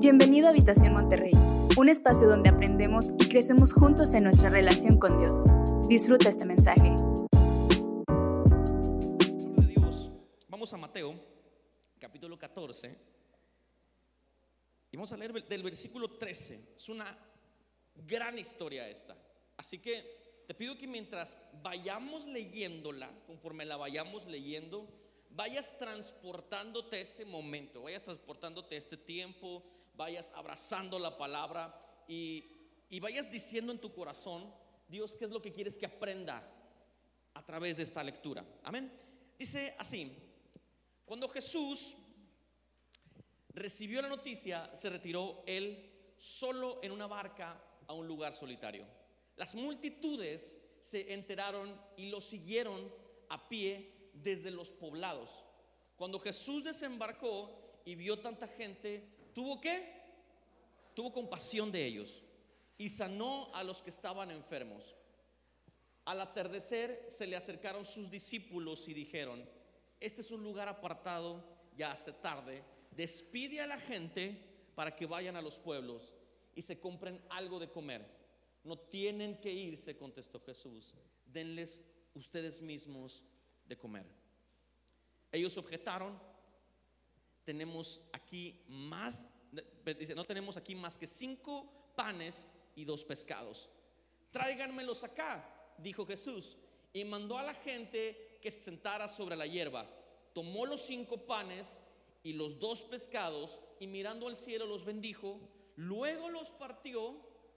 Bienvenido a Habitación Monterrey, un espacio donde aprendemos y crecemos juntos en nuestra relación con Dios. Disfruta este mensaje. Dios, vamos a Mateo, capítulo 14, y vamos a leer del versículo 13. Es una gran historia esta. Así que te pido que mientras vayamos leyéndola, conforme la vayamos leyendo, vayas transportándote este momento, vayas transportándote este tiempo, vayas abrazando la palabra y, y vayas diciendo en tu corazón, Dios, ¿qué es lo que quieres que aprenda a través de esta lectura? Amén. Dice así, cuando Jesús recibió la noticia, se retiró él solo en una barca a un lugar solitario. Las multitudes se enteraron y lo siguieron a pie desde los poblados. Cuando Jesús desembarcó y vio tanta gente, ¿tuvo qué? Tuvo compasión de ellos y sanó a los que estaban enfermos. Al atardecer se le acercaron sus discípulos y dijeron, este es un lugar apartado, ya hace tarde, despide a la gente para que vayan a los pueblos y se compren algo de comer. No tienen que irse, contestó Jesús, denles ustedes mismos de comer. Ellos objetaron, tenemos aquí más, dice, no tenemos aquí más que cinco panes y dos pescados. Tráiganmelos acá, dijo Jesús, y mandó a la gente que se sentara sobre la hierba. Tomó los cinco panes y los dos pescados y mirando al cielo los bendijo. Luego los partió,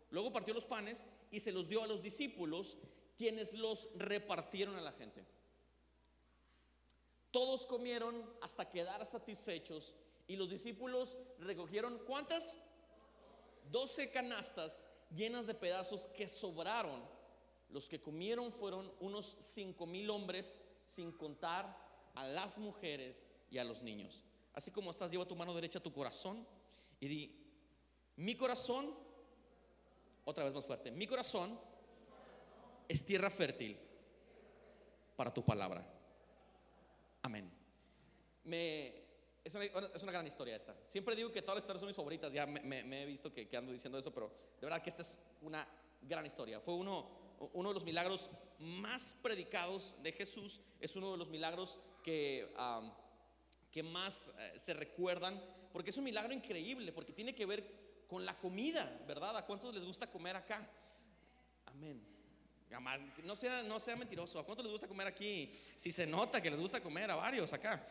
luego partió los panes y se los dio a los discípulos, quienes los repartieron a la gente. Todos comieron hasta quedar satisfechos y los discípulos recogieron cuántas? Doce canastas llenas de pedazos que sobraron. Los que comieron fueron unos cinco mil hombres, sin contar a las mujeres y a los niños. Así como estás, lleva tu mano derecha a tu corazón y di, mi corazón, otra vez más fuerte, mi corazón es tierra fértil para tu palabra. Amén. Me, es, una, gran historia esta. Siempre digo que todas las historias son mis favoritas. Ya me, he visto que, ando diciendo eso, pero de verdad que esta es una gran historia. Fue uno, de los milagros más predicados de Jesús. Es uno de los milagros que, que más eh, se recuerdan. Porque es un milagro increíble, porque tiene que ver con la comida, ¿verdad? ¿A cuántos les gusta comer acá? Amén no sea, no sea mentiroso. ¿A cuánto les gusta comer aquí? Si se nota que les gusta comer a varios acá.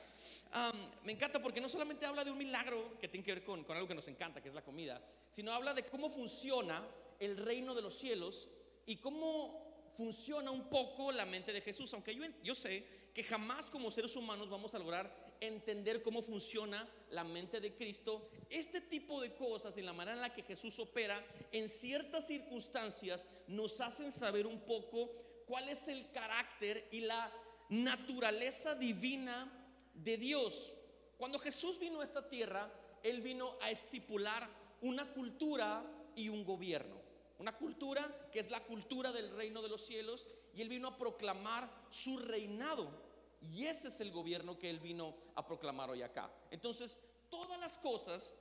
me encanta porque no solamente habla de un milagro que tiene que ver con, con, algo que nos encanta, que es la comida, sino habla de cómo funciona el reino de los cielos y cómo funciona un poco la mente de Jesús. Aunque yo, yo sé que jamás como seres humanos vamos a lograr entender cómo funciona la mente de Cristo, este tipo de cosas y la manera en la que Jesús opera en ciertas circunstancias nos hacen saber un poco cuál es el carácter y la naturaleza divina de Dios. Cuando Jesús vino a esta tierra, Él vino a estipular una cultura y un gobierno. Una cultura que es la cultura del reino de los cielos y Él vino a proclamar su reinado. Y ese es el gobierno que Él vino a proclamar hoy acá. Entonces, todas las cosas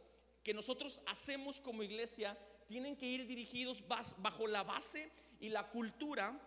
que nosotros hacemos como iglesia tienen que ir dirigidos bajo la base y la cultura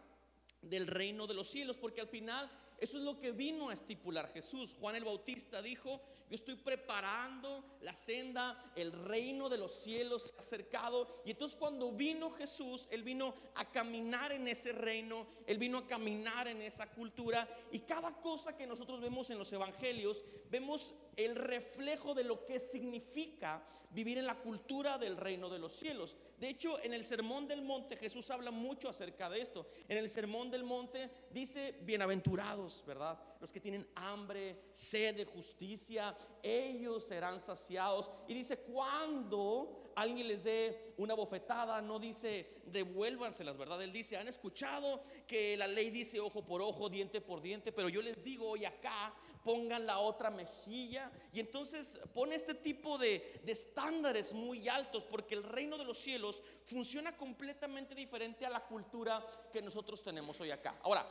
del reino de los cielos, porque al final eso es lo que vino a estipular Jesús. Juan el Bautista dijo, yo estoy preparando la senda, el reino de los cielos se ha acercado. Y entonces cuando vino Jesús, Él vino a caminar en ese reino, Él vino a caminar en esa cultura. Y cada cosa que nosotros vemos en los evangelios, vemos el reflejo de lo que significa vivir en la cultura del reino de los cielos. De hecho, en el Sermón del Monte Jesús habla mucho acerca de esto. En el Sermón del Monte dice, bienaventurados, ¿verdad? Los que tienen hambre, sed de justicia, ellos serán saciados. Y dice, cuando alguien les dé una bofetada, no dice devuélvanselas, ¿verdad? Él dice, han escuchado que la ley dice ojo por ojo, diente por diente, pero yo les digo hoy acá, pongan la otra mejilla. Y entonces pone este tipo de, de estándares muy altos, porque el reino de los cielos funciona completamente diferente a la cultura que nosotros tenemos hoy acá. Ahora,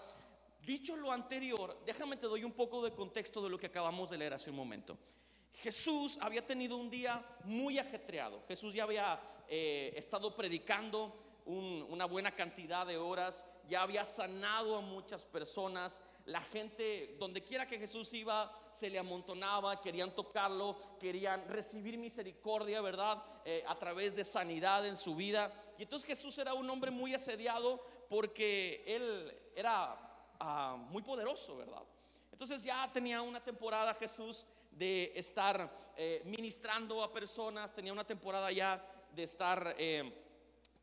dicho lo anterior, déjame te doy un poco de contexto de lo que acabamos de leer hace un momento. Jesús había tenido un día muy ajetreado. Jesús ya había eh, estado predicando una buena cantidad de horas, ya había sanado a muchas personas. La gente, donde quiera que Jesús iba, se le amontonaba, querían tocarlo, querían recibir misericordia, ¿verdad? Eh, a través de sanidad en su vida. Y entonces Jesús era un hombre muy asediado porque él era ah, muy poderoso, ¿verdad? Entonces ya tenía una temporada Jesús de estar eh, ministrando a personas, tenía una temporada ya de estar... Eh,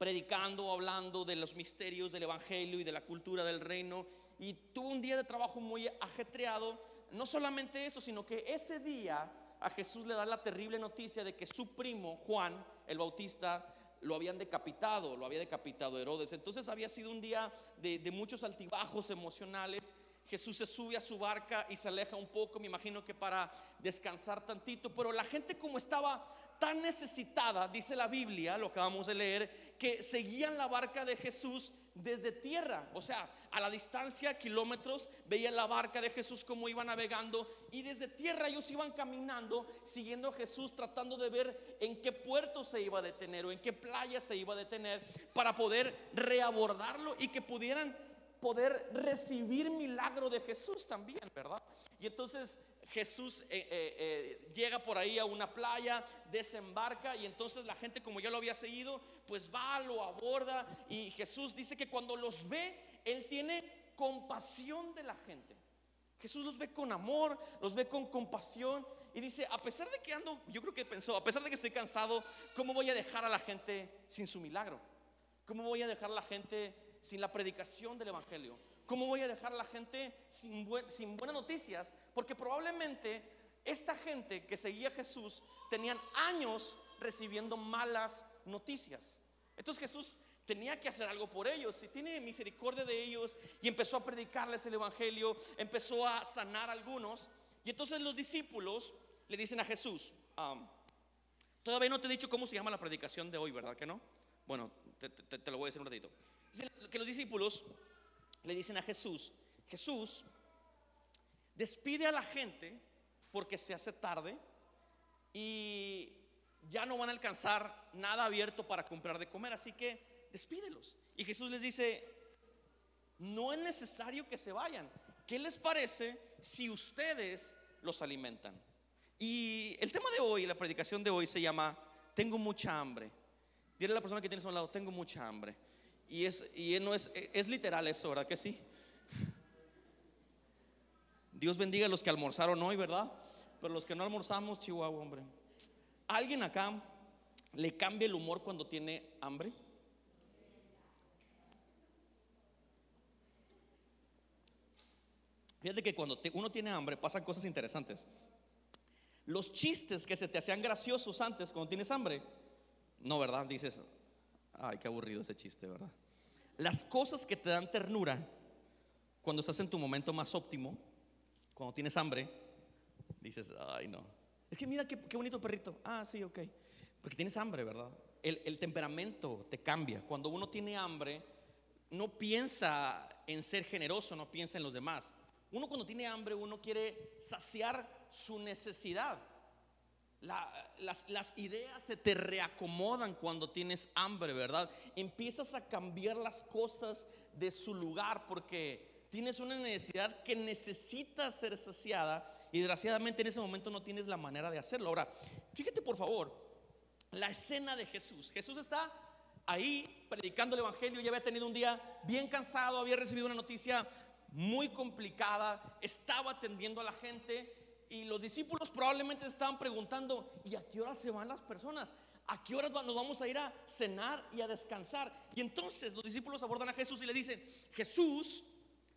predicando, hablando de los misterios del Evangelio y de la cultura del reino. Y tuvo un día de trabajo muy ajetreado. No solamente eso, sino que ese día a Jesús le da la terrible noticia de que su primo, Juan, el Bautista, lo habían decapitado, lo había decapitado Herodes. Entonces había sido un día de, de, muchos altibajos emocionales. Jesús se sube a su barca y se aleja un poco, me imagino que para descansar tantito, pero la gente como estaba tan necesitada, dice la Biblia, lo que vamos a leer, que seguían la barca de Jesús desde tierra, o sea, a la distancia, kilómetros, veían la barca de Jesús como iba navegando y desde tierra ellos iban caminando, siguiendo a Jesús, tratando de ver en qué puerto se iba a detener o en qué playa se iba a detener para poder reabordarlo y que pudieran poder recibir milagro de Jesús también, ¿verdad? Y entonces Jesús eh, eh, eh, llega por ahí a una playa, desembarca y entonces la gente como ya lo había seguido, pues va, lo aborda y Jesús dice que cuando los ve, Él tiene compasión de la gente. Jesús los ve con amor, los ve con compasión y dice, a pesar de que ando, yo creo que pensó, a pesar de que estoy cansado, ¿cómo voy a dejar a la gente sin su milagro? ¿Cómo voy a dejar a la gente sin la predicación del Evangelio? ¿Cómo voy a dejar a la gente sin, sin buenas noticias? Porque probablemente esta gente que seguía a Jesús tenían años recibiendo malas noticias. Entonces Jesús tenía que hacer algo por ellos y tiene misericordia de ellos y empezó a predicarles el Evangelio, empezó a sanar a algunos. Y entonces los discípulos le dicen a Jesús, todavía no te he dicho cómo se llama la predicación de hoy, ¿verdad que no? Bueno, te, te lo voy a decir un ratito. Que los discípulos le dicen a Jesús, Jesús, despide a la gente porque se hace tarde y ya no van a alcanzar nada abierto para comprar de comer, así que despídelos. Y Jesús les dice, no es necesario que se vayan. ¿Qué les parece si ustedes los alimentan? Y el tema de hoy, la predicación de hoy se llama, tengo mucha hambre. Dile a la persona que tienes a un lado, tengo mucha hambre. Y, es, y no es, es literal eso, ¿verdad que sí? Dios bendiga a los que almorzaron hoy, ¿verdad? Pero los que no almorzamos, Chihuahua, hombre. ¿Alguien acá le cambia el humor cuando tiene hambre? Fíjate que cuando uno tiene hambre pasan cosas interesantes. Los chistes que se te hacían graciosos antes cuando tienes hambre, no, ¿verdad? Dices, Ay, qué aburrido ese chiste, ¿verdad? Las cosas que te dan ternura cuando estás en tu momento más óptimo, cuando tienes hambre, dices, ay, no. Es que mira qué, bonito perrito. Ah, sí, ok. Porque tienes hambre, ¿verdad? El, el temperamento te cambia. Cuando uno tiene hambre, no piensa en ser generoso, no piensa en los demás. Uno cuando tiene hambre, uno quiere saciar su necesidad las, ideas se te reacomodan cuando tienes hambre, ¿verdad? Empiezas a cambiar las cosas de su lugar porque tienes una necesidad que necesita ser saciada y desgraciadamente en ese momento no tienes la manera de hacerlo. Ahora, fíjate por favor, la escena de Jesús. Jesús está ahí predicando el Evangelio, ya había tenido un día bien cansado, había recibido una noticia muy complicada, estaba atendiendo a la gente y los discípulos probablemente estaban preguntando, ¿y a qué hora se van las personas? ¿A qué horas nos vamos a ir a cenar y a descansar? Y entonces los discípulos abordan a Jesús y le dicen, Jesús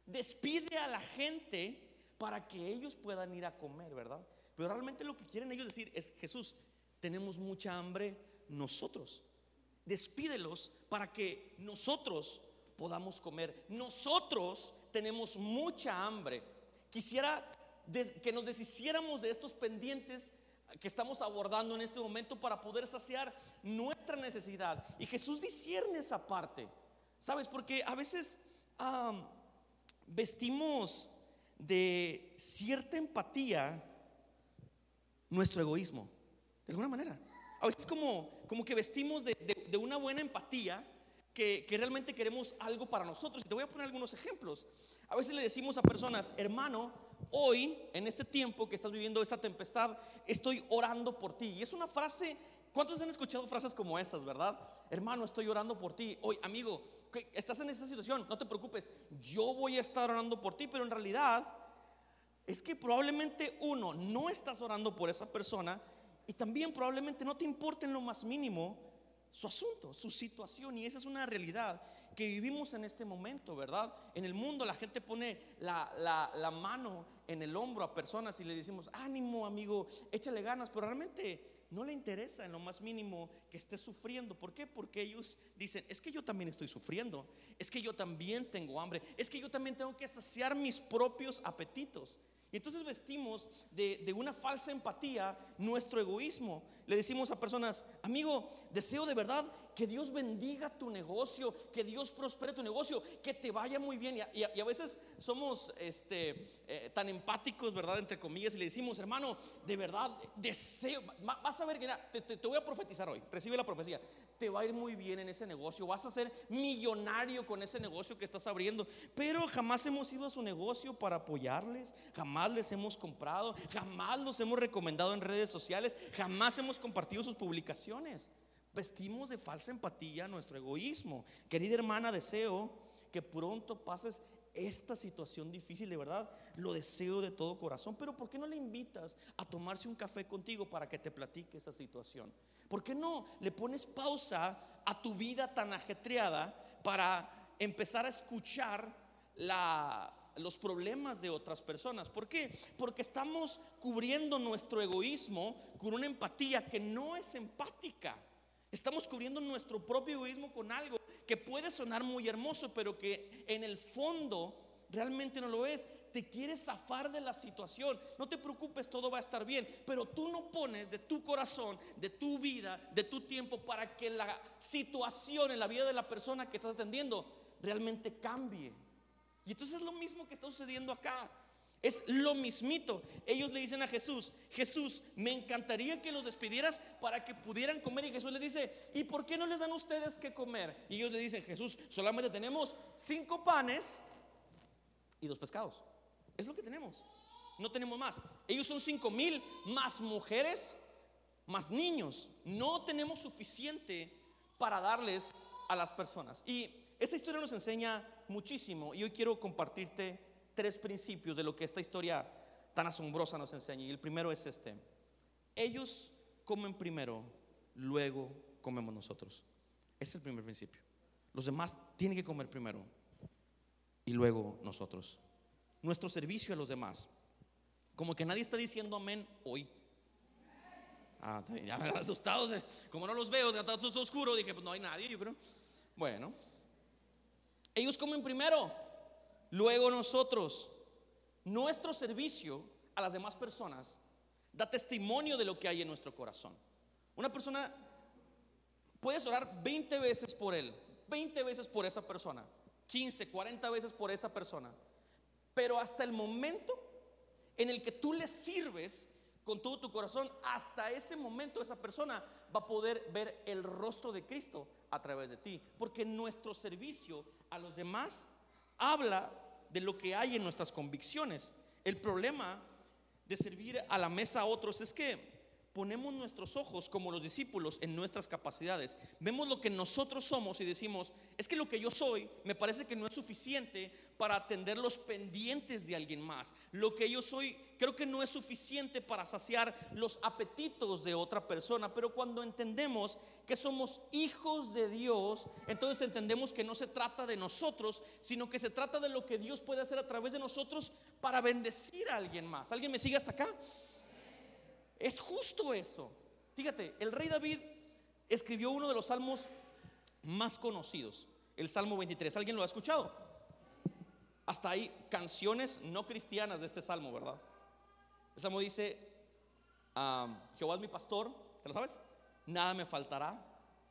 despide a la gente para que ellos puedan ir a comer, ¿verdad? Pero realmente lo que quieren ellos decir es, Jesús, tenemos mucha hambre nosotros. Despídelos para que nosotros podamos comer. Nosotros tenemos mucha hambre. Quisiera que nos deshiciéramos de estos pendientes que estamos abordando en este momento para poder saciar nuestra necesidad. Y Jesús discierne esa parte, ¿sabes? Porque a veces vestimos de cierta empatía nuestro egoísmo, de alguna manera. A veces como, como que vestimos de, de- una buena empatía que, que realmente queremos algo para nosotros. Te voy a poner algunos ejemplos. A veces le decimos a personas, hermano, hoy, en este tiempo que estás viviendo esta tempestad, estoy orando por ti. Y es una frase, ¿cuántos han escuchado frases como esas, verdad? Hermano, estoy orando por ti. Hoy, amigo, estás en esta situación, no te preocupes, yo voy a estar orando por ti, pero en realidad es que probablemente uno no estás orando por esa persona y también probablemente no te importa en lo más mínimo su asunto, su situación. Y esa es una realidad que vivimos en este momento, ¿verdad? En el mundo la gente pone la, mano en el hombro a personas y le decimos, ánimo amigo, échale ganas, pero realmente no le interesa en lo más mínimo que esté sufriendo. ¿Por qué? Porque ellos dicen, es que yo también estoy sufriendo, es que yo también tengo hambre, es que yo también tengo que saciar mis propios apetitos. Y entonces vestimos de una falsa empatía nuestro egoísmo. Le decimos a personas, amigo, deseo de verdad que Dios bendiga tu negocio, que Dios prospere tu negocio, que te vaya muy bien. Y a, veces somos este, eh, tan empáticos, ¿verdad? Entre comillas, y le decimos, hermano, de verdad, deseo, va- vas a ver, mira, te, te- te voy a profetizar hoy, recibe la profecía, te va a ir muy bien en ese negocio, vas a ser millonario con ese negocio que estás abriendo, pero jamás hemos ido a su negocio para apoyarles, jamás les hemos comprado, jamás los hemos recomendado en redes sociales, jamás hemos compartido sus publicaciones. Vestimos de falsa empatía nuestro egoísmo. Querida hermana, deseo que pronto pases esta situación difícil, de verdad, lo deseo de todo corazón. Pero ¿por qué no le invitas a tomarse un café contigo para que te platique esa situación? ¿Por qué no le pones pausa a tu vida tan ajetreada para empezar a escuchar los problemas de otras personas? ¿Por qué? Porque estamos cubriendo nuestro egoísmo con una empatía que no es empática. Estamos cubriendo nuestro propio egoísmo con algo que puede sonar muy hermoso, pero que en el fondo realmente no lo es. Te quieres zafar de la situación. No te preocupes, todo va a estar bien. Pero tú no pones de tu corazón, de tu vida, de tu tiempo para que la situación en la vida de la persona que estás atendiendo realmente cambie. Y entonces es lo mismo que está sucediendo acá. Es lo mismito. Ellos le dicen a Jesús, Jesús, me encantaría que los despidieras para que pudieran comer. Y Jesús les dice, ¿y por qué no les dan ustedes que comer? Y ellos le dicen, Jesús, solamente tenemos cinco panes y dos pescados. Es lo que tenemos. No tenemos más. Ellos son cinco mil más mujeres, más niños. No tenemos suficiente para darles a las personas. Y esta historia nos enseña muchísimo. Y hoy quiero compartirte tres principios de lo que esta historia tan asombrosa nos enseña. Y el primero es este. Ellos comen primero, luego comemos nosotros. Ese es el primer principio. Los demás tienen que comer primero y luego nosotros. Nuestro servicio a los demás. Como que nadie está diciendo amén hoy. Ah, ya me han asustado. Como no los veo, está todo oscuro, dije, pues no hay nadie, yo creo. Bueno, ellos comen primero, luego nosotros. Nuestro servicio a las demás personas da testimonio de lo que hay en nuestro corazón. Una persona, puedes orar 20 veces por él, 20 veces por esa persona, 15, 40 veces por esa persona. Pero hasta el momento en el que tú le sirves con todo tu corazón, hasta ese momento esa persona va a poder ver el rostro de Cristo a través de ti. Porque nuestro servicio a los demás habla de lo que hay en nuestras convicciones. El problema de servir a la mesa a otros es que ponemos nuestros ojos como los discípulos en nuestras capacidades. Vemos lo que nosotros somos y decimos, es que lo que yo soy me parece que no es suficiente para atender los pendientes de alguien más. Lo que yo soy creo que no es suficiente para saciar los apetitos de otra persona. Pero cuando entendemos que somos hijos de Dios, entonces entendemos que no se trata de nosotros, sino que se trata de lo que Dios puede hacer a través de nosotros para bendecir a alguien más. ¿Alguien me sigue hasta acá? Es justo eso. Fíjate, el rey David escribió uno de los salmos más conocidos, el Salmo 23. ¿Alguien lo ha escuchado? Hasta hay canciones no cristianas de este salmo, ¿verdad? El salmo dice, ah, Jehová es mi pastor, ¿te lo sabes? Nada me faltará.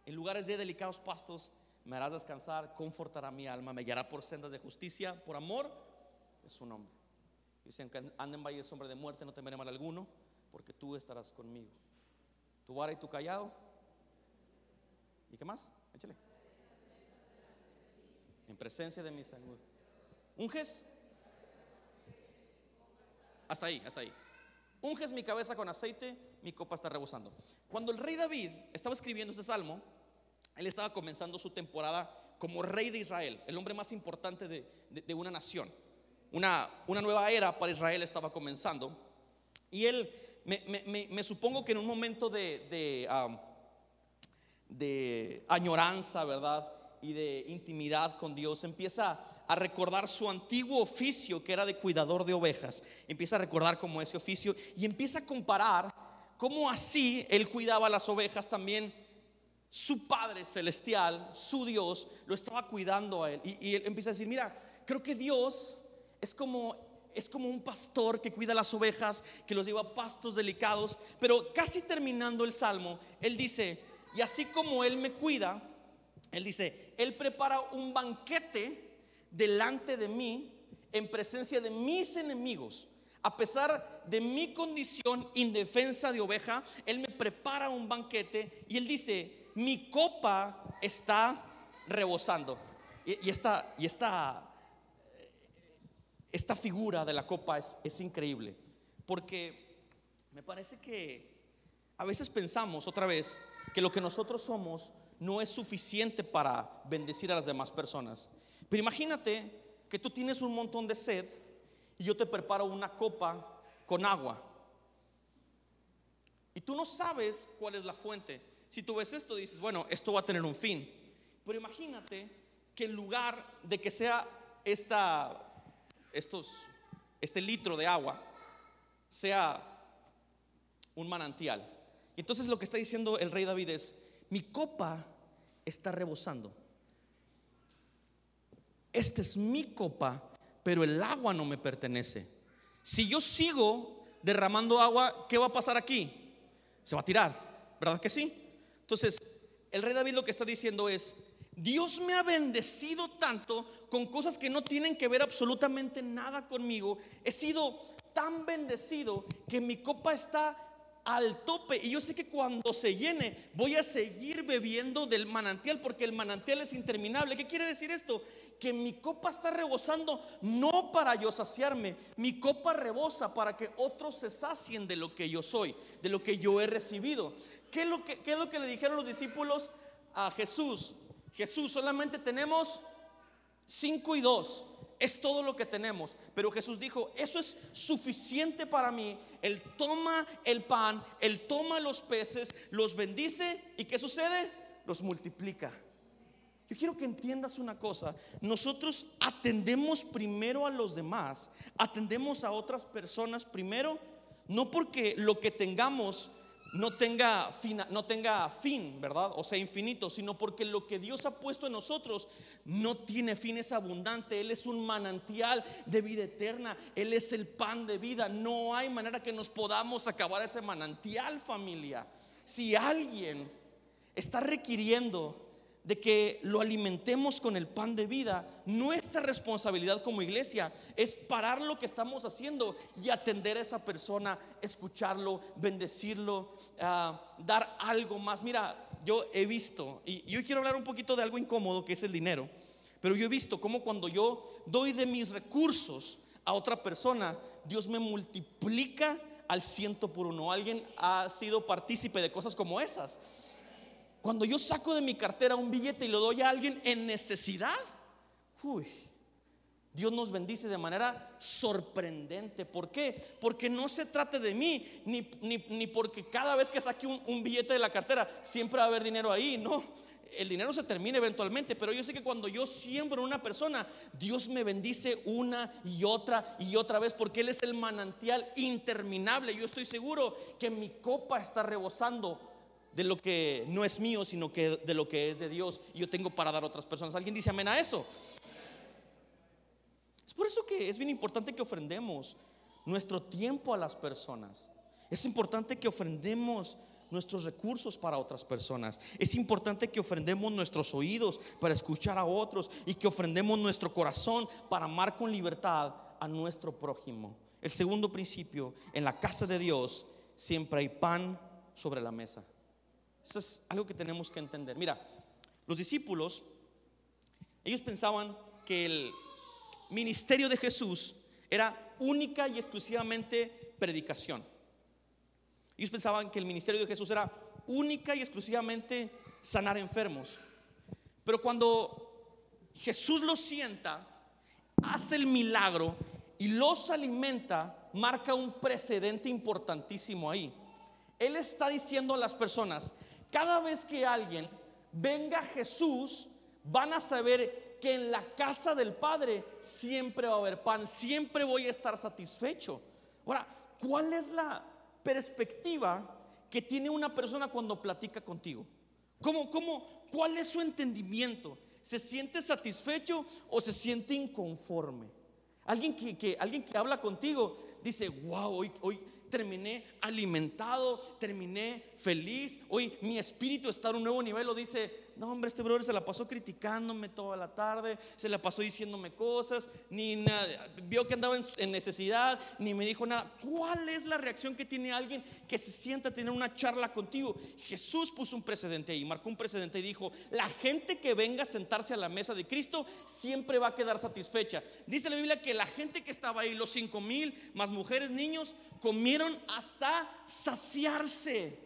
En lugares de delicados pastos me harás descansar, confortará mi alma, me guiará por sendas de justicia, por amor de su nombre. Dicen que anda en valle de sombra de muerte, no temeré mal alguno, porque tú estarás conmigo. Tu vara y tu callado. ¿Y qué más? Échale. En presencia de mi salud. ¿Unges? Hasta ahí, hasta ahí. Unges mi cabeza con aceite, mi copa está rebosando. Cuando el rey David estaba escribiendo este salmo, él estaba comenzando su temporada como rey de Israel, el hombre más importante de, una nación. Una, una, nueva era para Israel estaba comenzando. Y él, me, supongo que en un momento de, añoranza, ¿verdad? Y de intimidad con Dios, empieza a recordar su antiguo oficio que era de cuidador de ovejas. Empieza a recordar como ese oficio y empieza a comparar cómo así él cuidaba las ovejas también. Su Padre Celestial, su Dios, lo estaba cuidando a él. Y, él empieza a decir, mira, creo que Dios es como es como un pastor que cuida las ovejas, que los lleva a pastos delicados. Pero casi terminando el salmo, él dice, y así como él me cuida, él dice, él prepara un banquete delante de mí en presencia de mis enemigos. A pesar de mi condición indefensa de oveja, Él me prepara un banquete y Él dice, mi copa está rebosando. Y, esta, y esta, esta, figura de la copa es, es increíble, porque me parece que a veces pensamos otra vez que lo que nosotros somos no es suficiente para bendecir a las demás personas. Pero imagínate que tú tienes un montón de sed y yo te preparo una copa con agua. Y tú no sabes cuál es la fuente. Si tú ves esto, dices, bueno, esto va a tener un fin. Pero imagínate que en lugar de que sea esta, estos, este litro de agua, sea un manantial. Y entonces lo que está diciendo el rey David es, mi copa está rebosando esta es mi copa, pero el agua no me pertenece. Si yo sigo derramando agua, ¿qué va a pasar aquí? Se va a tirar, ¿verdad que sí? Entonces, el rey David lo que está diciendo es, Dios me ha bendecido tanto con cosas que no tienen que ver absolutamente nada conmigo. He sido tan bendecido que mi copa está al tope. Y yo sé que cuando se llene voy a seguir bebiendo del manantial porque el manantial es interminable. ¿Qué quiere decir esto? Que mi copa está rebosando no para yo saciarme, mi copa rebosa para que otros se sacien de lo que yo soy, de lo que yo he recibido. ¿Qué es lo que, qué es lo que le dijeron los discípulos a Jesús? Jesús, solamente tenemos cinco y dos es todo lo que tenemos. Pero Jesús dijo, eso es suficiente para mí. Él toma el pan, Él toma los peces, los bendice y ¿qué sucede? Los multiplica. Yo quiero que entiendas una cosa. Nosotros atendemos primero a los demás, atendemos a otras personas primero, no porque lo que tengamos no tenga, fin, ¿verdad? O sea, infinito, sino porque lo que Dios ha puesto en nosotros no tiene fin, es abundante. Él es un manantial de vida eterna, Él es el pan de vida. No hay manera que nos podamos acabar ese manantial, familia. Si alguien está requiriendo de que lo alimentemos con el pan de vida, nuestra responsabilidad como iglesia es parar lo que estamos haciendo y atender a esa persona, escucharlo, bendecirlo, ah, dar algo más. Mira, yo he visto, y yo quiero hablar un poquito de algo incómodo que es el dinero, pero yo he visto cómo cuando yo doy de mis recursos a otra persona, Dios me multiplica al ciento por uno. Alguien ha sido partícipe de cosas como esas. Cuando yo saco de mi cartera un billete y lo doy a alguien en necesidad, uy, Dios nos bendice de manera sorprendente. ¿Por qué? Porque no se trata de mí, ni, ni, porque cada vez que saque un, un, billete de la cartera siempre va a haber dinero ahí. No, el dinero se termina eventualmente, pero yo sé que cuando yo siembro una persona, Dios me bendice una y otra y otra vez, porque Él es el manantial interminable. Yo estoy seguro que mi copa está rebosando de lo que no es mío, sino que de lo que es de Dios y yo tengo para dar a otras personas. ¿Alguien dice amén a eso? Es por eso que es bien importante que ofrendemos nuestro tiempo a las personas. Es importante que ofrendemos nuestros recursos para otras personas. Es importante que ofrendemos nuestros oídos para escuchar a otros y que ofrendemos nuestro corazón para amar con libertad a nuestro prójimo. El segundo principio en la casa de Dios siempre hay pan sobre la mesa. Eso es algo que tenemos que entender. Mira, los discípulos, ellos pensaban que el ministerio de Jesús era única y exclusivamente predicación. Ellos pensaban que el ministerio de Jesús era única y exclusivamente sanar enfermos. Pero cuando Jesús los sienta, hace el milagro y los alimenta, marca un precedente importantísimo ahí. Él está diciendo a las personas, cada vez que alguien venga a Jesús, van a saber que en la casa del Padre siempre va a haber pan, siempre voy a estar satisfecho. Ahora, ¿cuál es la perspectiva que tiene una persona cuando platica contigo? ¿Cómo, cómo, ¿Cuál es su entendimiento? ¿Se siente satisfecho o se siente inconforme? Alguien que, alguien que habla contigo dice, wow, hoy, hoy terminé alimentado, terminé feliz, hoy mi espíritu está a un nuevo nivel, o dice, no, hombre, este brother se la pasó criticándome toda la tarde, se la pasó diciéndome cosas, ni nada, vio que andaba en, necesidad, ni me dijo nada. ¿Cuál es la reacción que tiene alguien que se sienta a tener una charla contigo? Jesús puso un precedente ahí, marcó un precedente y dijo, la gente que venga a sentarse a la mesa de Cristo siempre va a quedar satisfecha. Dice la Biblia que la gente que estaba ahí, los cinco mil, más mujeres, niños, comieron hasta saciarse.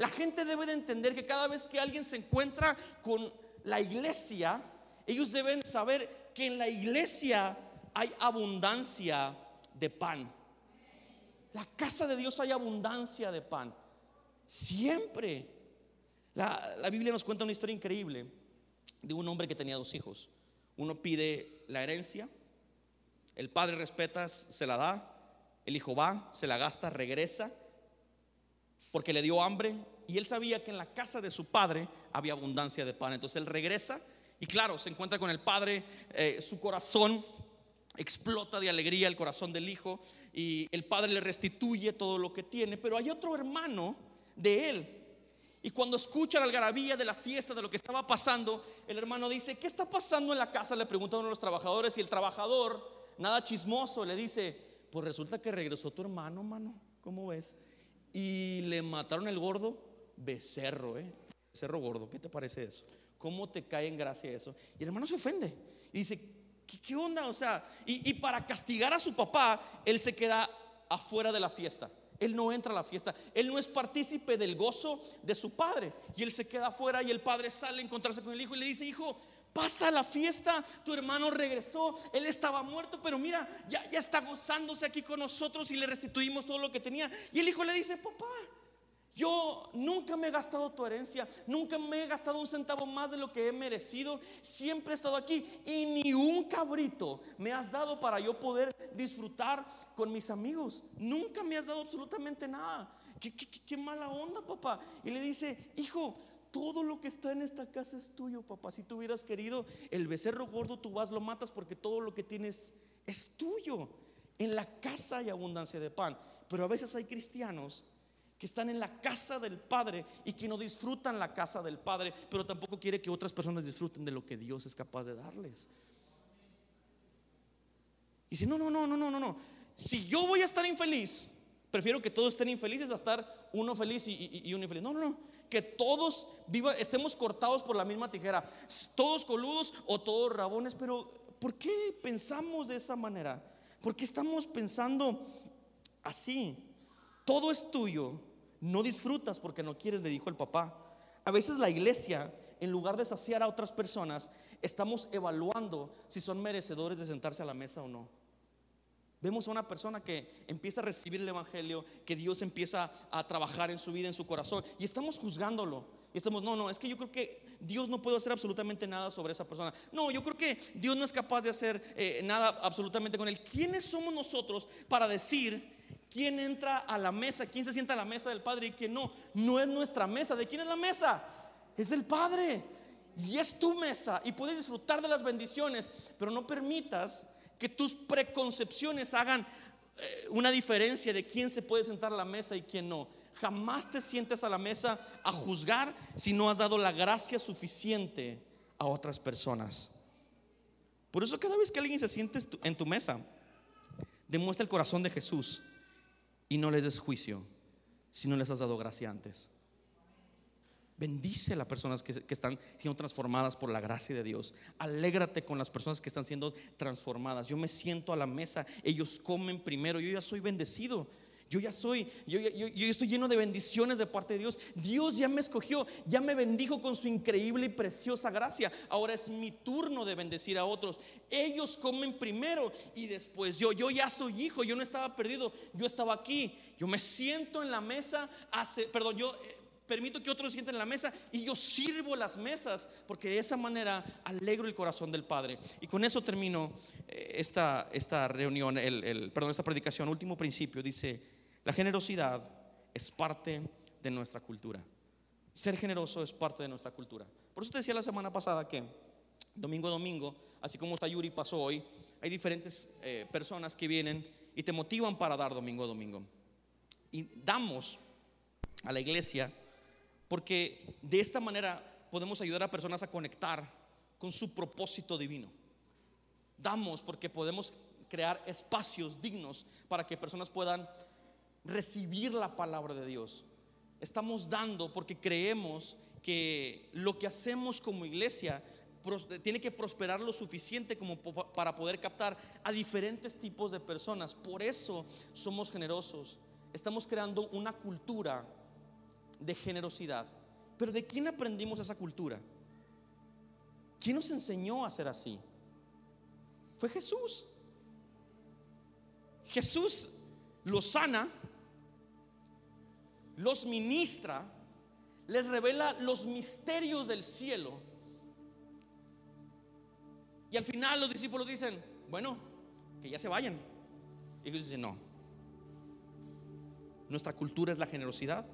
La gente debe de entender que cada vez que alguien se encuentra con la iglesia, ellos deben saber que en la iglesia hay abundancia de pan. La casa de Dios hay abundancia de pan. Siempre. La, la, Biblia nos cuenta una historia increíble de un hombre que tenía dos hijos. Uno pide la herencia, el padre respeta, se la da, el hijo va, se la gasta, regresa porque le dio hambre y él sabía que en la casa de su padre había abundancia de pan. Entonces él regresa y claro, se encuentra con el padre, eh, su corazón explota de alegría, el corazón del hijo, y el padre le restituye todo lo que tiene, pero hay otro hermano de él. Y cuando escucha la algarabía de la fiesta, de lo que estaba pasando, el hermano dice, ¿qué está pasando en la casa? Le pregunta uno de los trabajadores y el trabajador, nada chismoso, le dice, pues resulta que regresó tu hermano, mano, ¿cómo ves? Y le mataron el gordo becerro, ¿eh? Becerro gordo, ¿qué te parece eso? ¿Cómo te cae en gracia eso? Y el hermano se ofende y dice, ¿qué, onda? O sea, y, y para castigar a su papá, él se queda afuera de la fiesta. Él no entra a la fiesta. Él no es partícipe del gozo de su padre. Y él se queda afuera y el padre sale a encontrarse con el hijo y le dice, hijo, Pasa la fiesta, tu hermano regresó, él estaba muerto, pero mira, ya, está gozándose aquí con nosotros y le restituimos todo lo que tenía. Y el hijo le dice, papá, yo nunca me he gastado tu herencia, nunca me he gastado un centavo más de lo que he merecido, siempre he estado aquí y ni un cabrito me has dado para yo poder disfrutar con mis amigos. Nunca me has dado absolutamente nada. Qué, qué mala onda, papá. Y le dice, hijo, todo lo que está en esta casa es tuyo, papá. Si tú hubieras querido el becerro gordo, tú vas, lo matas porque todo lo que tienes es tuyo. En la casa hay abundancia de pan. Pero a veces hay cristianos que están en la casa del Padre y que no disfrutan la casa del Padre, pero tampoco quiere que otras personas disfruten de lo que Dios es capaz de darles. Y si no, no, no, no, no, no, no. Si yo voy a estar infeliz, prefiero que todos estén infelices a estar uno feliz y, y uno infeliz. No, no, no que todos viva, estemos cortados por la misma tijera, todos coludos o todos rabones, pero ¿por qué pensamos de esa manera? ¿Por qué estamos pensando así? Todo es tuyo, no disfrutas porque no quieres, le dijo el papá. A veces la iglesia, en lugar de saciar a otras personas, estamos evaluando si son merecedores de sentarse a la mesa o no. Vemos a una persona que empieza a recibir el Evangelio, que Dios empieza a trabajar en su vida, en su corazón, y estamos juzgándolo. Y estamos, no, no, es que yo creo que Dios no puede hacer absolutamente nada sobre esa persona. No, yo creo que Dios no es capaz de hacer eh, nada absolutamente con él. ¿Quiénes somos nosotros para decir quién entra a la mesa, quién se sienta a la mesa del Padre y quién no? No es nuestra mesa. ¿De quién es la mesa? Es del Padre. Y es tu mesa. Y puedes disfrutar de las bendiciones, pero no permitas que tus preconcepciones hagan eh, una diferencia de quién se puede sentar a la mesa y quién no. Jamás te sientes a la mesa a juzgar si no has dado la gracia suficiente a otras personas. Por eso cada vez que alguien se siente en tu mesa, demuestra el corazón de Jesús y no le des juicio. si no les has dado gracia antes. Bendice a las personas que, están siendo transformadas por la gracia de Dios. Alégrate con las personas que están siendo transformadas. Yo me siento a la mesa, ellos comen primero, yo ya soy bendecido. Yo ya soy, yo, estoy lleno de bendiciones de parte de Dios. Dios ya me escogió, ya me bendijo con su increíble y preciosa gracia. Ahora es mi turno de bendecir a otros. Ellos comen primero y después yo. Yo ya soy hijo, yo no estaba perdido, yo estaba aquí. Yo me siento en la mesa, perdón, yo eh, permito que otros sienten en la mesa y yo sirvo las mesas, porque de esa manera alegro el corazón del Padre. Y con eso termino eh, esta, esta reunión, el, el, perdón, esta predicación. Último principio, dice la generosidad es parte de nuestra cultura. Ser generoso es parte de nuestra cultura. Por eso te decía la semana pasada que domingo a domingo, así como está Yuri pasó hoy, hay diferentes eh, personas que vienen y te motivan para dar domingo a domingo. Y damos a la iglesia porque de esta manera podemos ayudar a personas a conectar con su propósito divino. Damos porque podemos crear espacios dignos para que personas puedan recibir la palabra de Dios. Estamos dando porque creemos que lo que hacemos como iglesia tiene que prosperar lo suficiente como para poder captar a diferentes tipos de personas. Por eso somos generosos. Estamos creando una cultura de generosidad. Pero ¿de quién aprendimos esa cultura? ¿Quién nos enseñó a ser así? Fue Jesús. Jesús lo sana los ministra, les revela los misterios del cielo. Y al final los discípulos dicen, bueno, que ya se vayan. Y ellos dicen, no. Nuestra cultura es la generosidad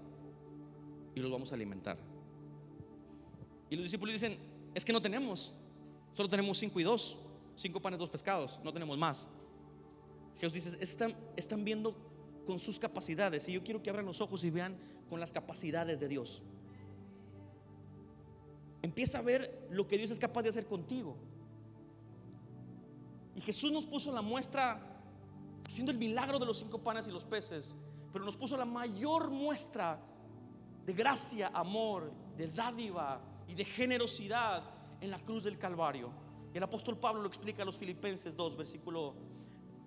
y los vamos a alimentar. Y los discípulos dicen, es que no tenemos. Solo tenemos cinco y dos. Cinco panes, dos pescados. No tenemos más. Jesús dice, están, están viendo con sus capacidades. Y yo quiero que abran los ojos y vean con las capacidades de Dios. Empieza a ver lo que Dios es capaz de hacer contigo. Y Jesús nos puso la muestra haciendo el milagro de los cinco panes y los peces, pero nos puso la mayor muestra de gracia, amor, de dádiva y de generosidad en la cruz del Calvario. El apóstol Pablo lo explica a los Filipenses 2, versículo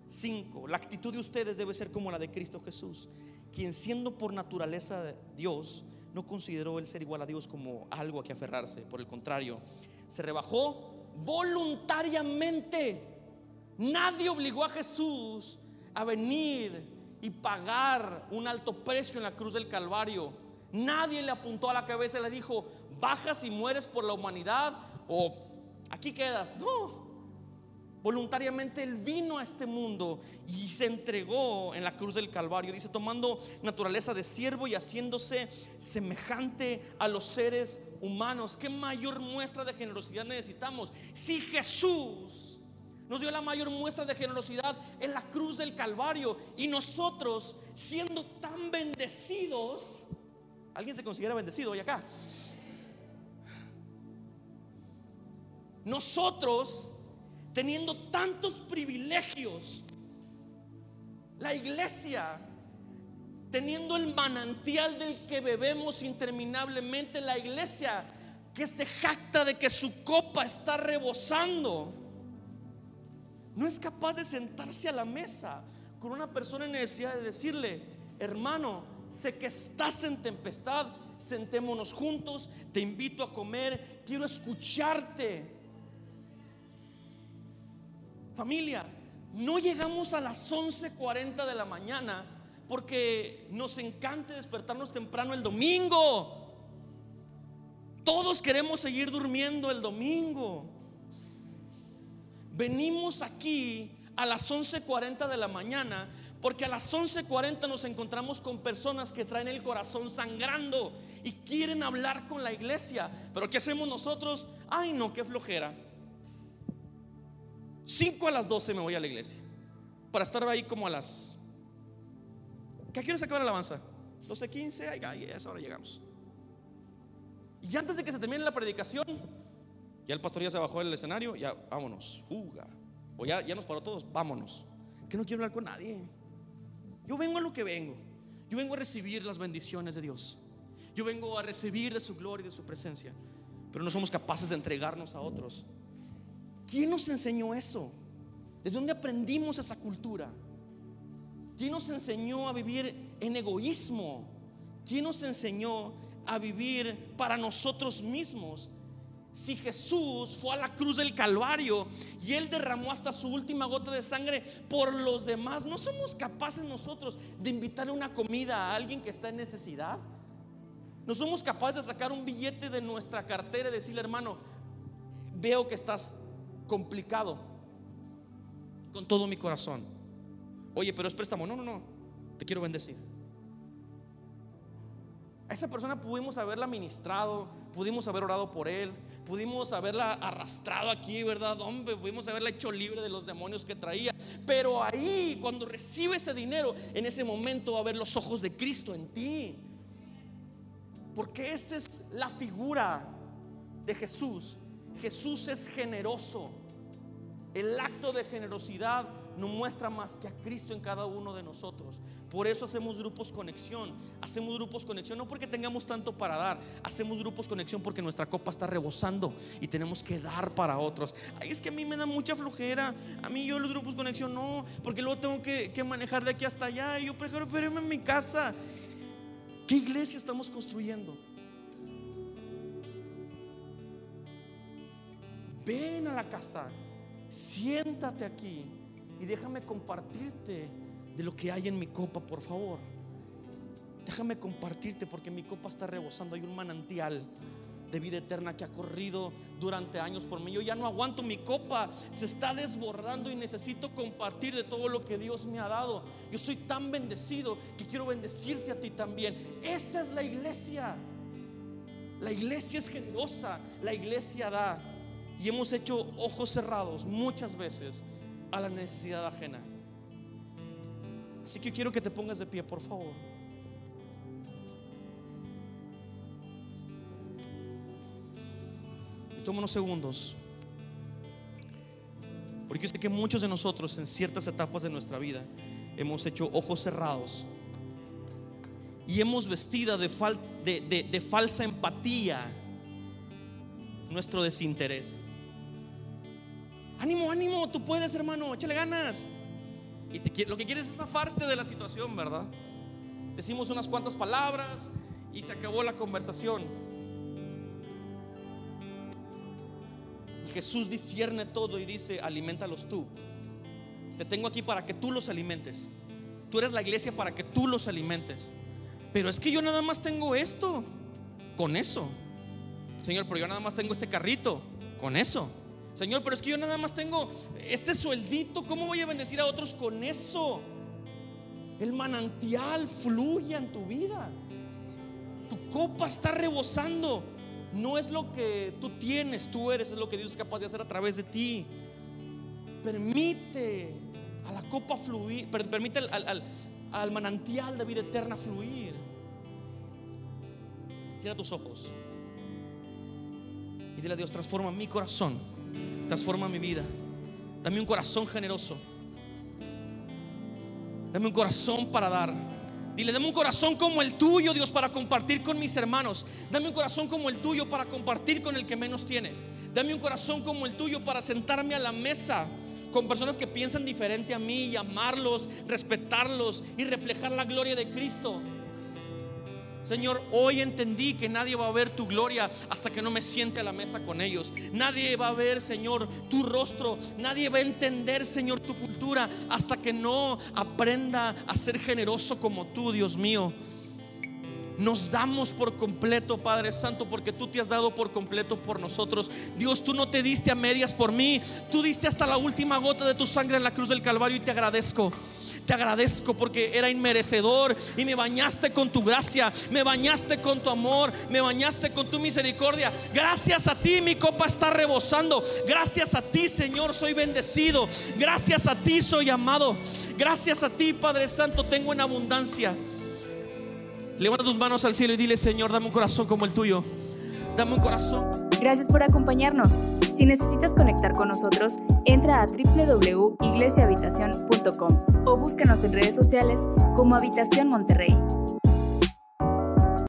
5. La actitud de ustedes debe ser como la de Cristo Jesús, quien siendo por naturaleza Dios, no consideró el ser igual a Dios como algo a que aferrarse. Por el contrario, se rebajó voluntariamente. Nadie obligó a Jesús a venir y pagar un alto precio en la cruz del Calvario. Nadie le apuntó a la cabeza y le dijo, bajas y mueres por la humanidad o aquí quedas. No, Voluntariamente Él vino a este mundo y se entregó en la cruz del Calvario. Dice, tomando naturaleza de siervo y haciéndose semejante a los seres humanos. ¿Qué mayor muestra de generosidad necesitamos? Si Jesús nos dio la mayor muestra de generosidad en la cruz del Calvario y nosotros siendo tan bendecidos, ¿alguien se considera bendecido hoy acá? Nosotros teniendo tantos privilegios, la iglesia teniendo el manantial del que bebemos interminablemente, la iglesia que se jacta de que su copa está rebosando, no es capaz de sentarse a la mesa con una persona en necesidad de decirle, hermano, sé que estás en tempestad, sentémonos juntos, te invito a comer, quiero escucharte. Familia, no llegamos a las 11:40 de la mañana porque nos encanta despertarnos temprano el domingo. Todos queremos seguir durmiendo el domingo. Venimos aquí a las 11:40 de la mañana porque a las 11:40 nos encontramos con personas que traen el corazón sangrando y quieren hablar con la iglesia. Pero ¿qué hacemos nosotros? Ay, no, qué flojera. 5 a las 12 me voy a la iglesia. Para estar ahí como a las... ¿Qué quieres acabar la alabanza? 12, 15, ahí, a esa hora llegamos. Y antes de que se termine la predicación, ya el pastor ya se bajó del escenario, ya vámonos, fuga. O ya, ya nos paró todos, vámonos. Que no quiero hablar con nadie. Yo vengo a lo que vengo. Yo vengo a recibir las bendiciones de Dios. Yo vengo a recibir de su gloria y de su presencia. Pero no somos capaces de entregarnos a otros. ¿Quién nos enseñó eso? ¿De dónde aprendimos esa cultura? ¿Quién nos enseñó a vivir en egoísmo? ¿Quién nos enseñó a vivir para nosotros mismos? Si Jesús fue a la cruz del Calvario y Él derramó hasta su última gota de sangre por los demás, ¿no somos capaces nosotros de invitarle una comida a alguien que está en necesidad? ¿No somos capaces de sacar un billete de nuestra cartera y decirle, hermano, veo que estás complicado con todo mi corazón? Oye, pero es préstamo. No, no, no, te quiero bendecir. A esa persona pudimos haberla ministrado, pudimos haber orado por él, pudimos haberla arrastrado aquí, ¿verdad? Hombre, pudimos haberla hecho libre de los demonios que traía. Pero ahí, cuando recibe ese dinero, en ese momento va a ver los ojos de Cristo en ti. Porque esa es la figura de Jesús. Jesús es generoso. El acto de generosidad no muestra más que a Cristo en cada uno de nosotros. Por eso hacemos grupos conexión. Hacemos grupos conexión no porque tengamos tanto para dar. Hacemos grupos conexión porque nuestra copa está rebosando y tenemos que dar para otros. Ay, es que a mí me da mucha flojera. A mí yo los grupos conexión no, porque luego tengo que, manejar de aquí hasta allá. Y yo prefiero irme en mi casa. ¿Qué iglesia estamos construyendo? Ven a la casa, siéntate aquí y déjame compartirte de lo que hay en mi copa, por favor. Déjame compartirte porque mi copa está rebosando. Hay un manantial de vida eterna que ha corrido durante años por mí. Yo ya no aguanto mi copa, se está desbordando y necesito compartir de todo lo que Dios me ha dado. Yo soy tan bendecido que quiero bendecirte a ti también. Esa es la iglesia. La iglesia es generosa, la iglesia da. Y hemos hecho ojos cerrados muchas veces a la necesidad ajena. Así que quiero que te pongas de pie, por favor. Y toma unos segundos. Porque sé que muchos de nosotros en ciertas etapas de nuestra vida hemos hecho ojos cerrados y hemos vestido de, de, de falsa empatía nuestro desinterés. Ánimo, ánimo, tú puedes, hermano, échale ganas. Y lo que quieres es zafarte de la situación, ¿verdad? Decimos unas cuantas palabras y se acabó la conversación. Y Jesús discierne todo y dice, alimentalos tú. Te tengo aquí para que tú los alimentes. Tú eres la iglesia para que tú los alimentes. Pero es que yo nada más tengo esto. Con eso. Señor, pero yo nada más tengo este carrito. Con eso. Señor, pero es que yo nada más tengo este sueldito, ¿cómo voy a bendecir a otros con eso? El manantial fluye en tu vida. Tu copa está rebosando. No es lo que tú tienes, tú eres, es lo que Dios es capaz de hacer a través de ti. Permite a la copa fluir, permite al, al manantial de vida eterna fluir. Cierra tus ojos y dile a Dios, transforma mi corazón Transforma mi vida. Dame un corazón generoso. Dame un corazón para dar. Dile, dame un corazón como el tuyo, Dios, para compartir con mis hermanos. Dame un corazón como el tuyo para compartir con el que menos tiene. Dame un corazón como el tuyo para sentarme a la mesa con personas que piensan diferente a mí y amarlos, respetarlos y reflejar la gloria de Cristo. Señor, hoy entendí que nadie va a ver tu gloria hasta que no me siente a la mesa con ellos. Nadie va a ver, Señor, tu rostro. Nadie va a entender, Señor, tu cultura hasta que no aprenda a ser generoso como tú, Dios mío. Nos damos por completo, Padre Santo, porque tú te has dado por completo por nosotros. Dios, tú no te diste a medias por mí. Tú diste hasta la última gota de tu sangre en la cruz del Calvario y te agradezco. Te agradezco porque era inmerecedor y me bañaste con tu gracia, me bañaste con tu amor, me bañaste con tu misericordia. Gracias a ti mi copa está rebosando. Gracias a ti, Señor, soy bendecido. Gracias a ti soy amado. Gracias a ti, Padre Santo, tengo en abundancia. Levanta tus manos al cielo y dile, Señor, dame un corazón como el tuyo. Dame un corazón. Gracias por acompañarnos. Si necesitas conectar con nosotros, entra a www.iglesiahabitacion.com o búscanos en redes sociales como Habitación Monterrey.